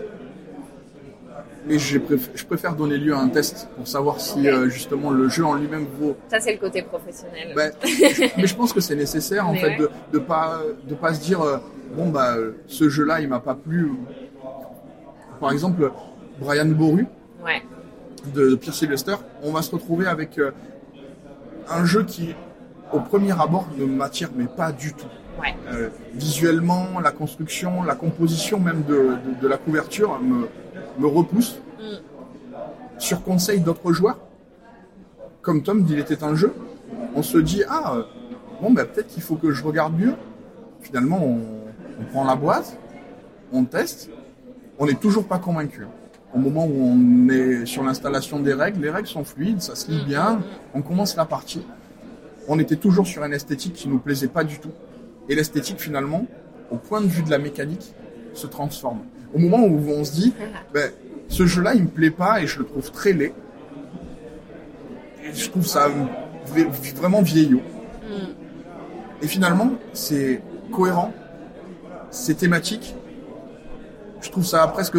mais je préfère, donner lieu à un test pour savoir si euh, justement le jeu en lui-même vaut. Ça, c'est le côté professionnel. Ben, mais je pense que c'est nécessaire en Mais fait ouais. de de pas de pas se dire euh, bon bah euh, ce jeu-là il m'a pas plu. Par exemple, Brian Boru Ouais. de, de Pierre Sylvester, on va se retrouver avec euh, un jeu qui au premier abord ne m'attire mais pas du tout. Ouais. Visuellement, la construction, la composition même de, de- de la couverture me, me repousse. Mm. Sur conseil d'autres joueurs, comme Tom dit, il était un jeu, on se dit ah euh, bon bah peut-être qu'il faut que je regarde mieux. Finalement, on, on prend la boîte, on teste, on n'est toujours pas convaincu. Au moment où on est sur l'installation des règles, les règles sont fluides, ça se lit Mm, bien, on commence la partie. On était toujours sur une esthétique qui nous plaisait pas du tout. Et l'esthétique, finalement, au point de vue de la mécanique, se transforme. Au moment où on se dit, ben, ce jeu-là, il me plaît pas et je le trouve très laid. Et je trouve ça vra- vraiment vieillot. Mm. Et finalement, c'est cohérent, c'est thématique. Je trouve ça presque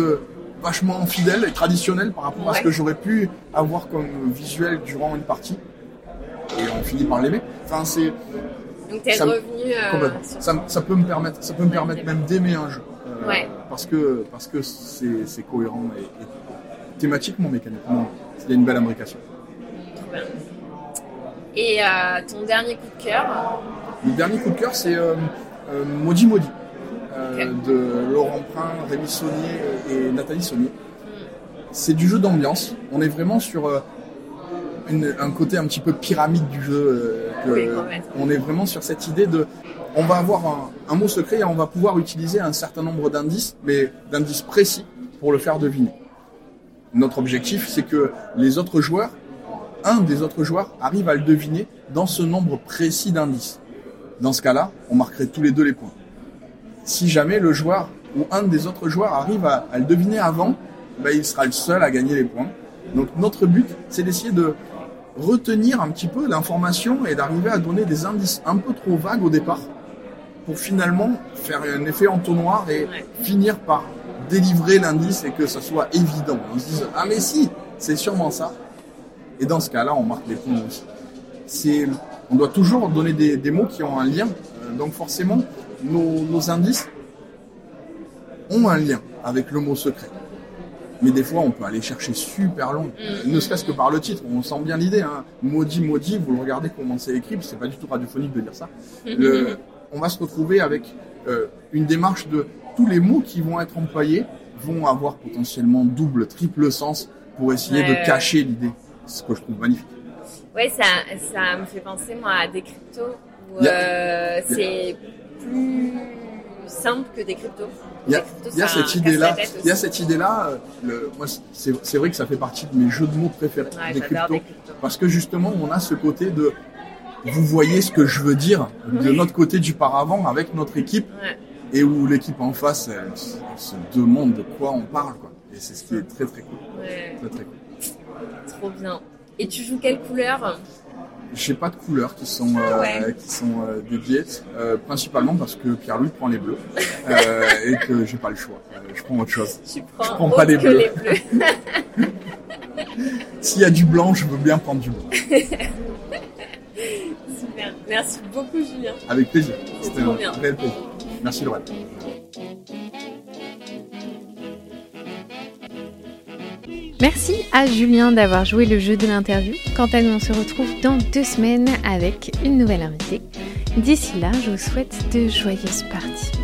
vachement fidèle et traditionnel par rapport à ce que j'aurais pu avoir comme visuel durant une partie. Et on finit par l'aimer. Enfin, c'est Donc, t'es revenu. euh, Ça, ça peut me permettre, ça peut me permettre même d'aimer un jeu. Euh, Ouais. Parce que parce que c'est cohérent et, et thématiquement, mécaniquement, il y a une belle imbrication. Trop bien. Et euh, ton dernier coup de cœur Le dernier coup de cœur, c'est euh, euh, Maudit Maudit de Laurent Prin, Rémi Saunier et Nathalie Saunier. Hmm. C'est du jeu d'ambiance. On est vraiment sur une- un côté un petit peu pyramide du jeu. que- Oui, complètement. on est vraiment sur cette idée de. On va avoir un, mot secret et on va pouvoir utiliser un certain nombre d'indices, mais d'indices précis pour le faire deviner. Notre objectif, c'est que les autres joueurs, un des autres joueurs, arrive à le deviner dans ce nombre précis d'indices. Dans ce cas-là, on marquerait tous les deux les points. Si jamais le joueur ou un des autres joueurs arrive à, à le deviner avant, ben, il sera le seul à gagner les points. Donc notre but, c'est d'essayer de retenir un petit peu l'information et d'arriver à donner des indices un peu trop vagues au départ pour finalement faire un effet entonnoir et Ouais. finir par délivrer l'indice et que ça soit évident. On se dise ah mais si, c'est sûrement ça. Et dans ce cas-là, on marque les points aussi. C'est, on doit toujours donner des, des mots qui ont un lien. Euh, Donc forcément, nos, nos indices ont un lien avec le mot secret. Mais des fois, on peut aller chercher super long, Euh, ne serait-ce que par le titre. On sent bien l'idée. Hein. Maudit, maudit, vous le regardez comment c'est écrit, c'est pas du tout radiophonique de dire ça. Le- on va se retrouver avec euh, une démarche de tous les mots qui vont être employés vont avoir potentiellement double, triple sens pour essayer Ouais, de ouais. cacher l'idée. Ce que je trouve magnifique. Ouais, ça, ça me fait penser moi à des cryptos où euh, c'est plus simple que des cryptos. Il y a, c'est cette idée-là, il y a cette idée-là. c'est c'est vrai que ça fait partie de mes jeux de mots préférés, Ouais, des j'adore cryptos, des cryptos. parce que justement, on a ce côté de, vous voyez ce que je veux dire de notre côté du paravent avec notre équipe, Ouais. et où l'équipe en face, elle, se- elle se demande de quoi on parle, quoi. Et c'est ce qui est très très cool, Ouais, très très cool. trop bien. Et tu joues quelle couleur? J'ai pas de couleurs qui sont euh, Ouais. qui sont euh, dédiées, euh, principalement parce que Pierre-Louis prend les bleus euh, et que j'ai pas le choix. Euh, je prends autre chose. Tu prends, prends pas les bleus. S'il y a du blanc, je veux bien prendre du blanc. Super. Merci beaucoup Julien. Avec plaisir. C'était un bien. réel plaisir. Merci Lorraine. Merci à Julien d'avoir joué le jeu de l'interview. Quant à nous, on se retrouve dans deux semaines avec une nouvelle invitée. D'ici là, je vous souhaite de joyeuses parties.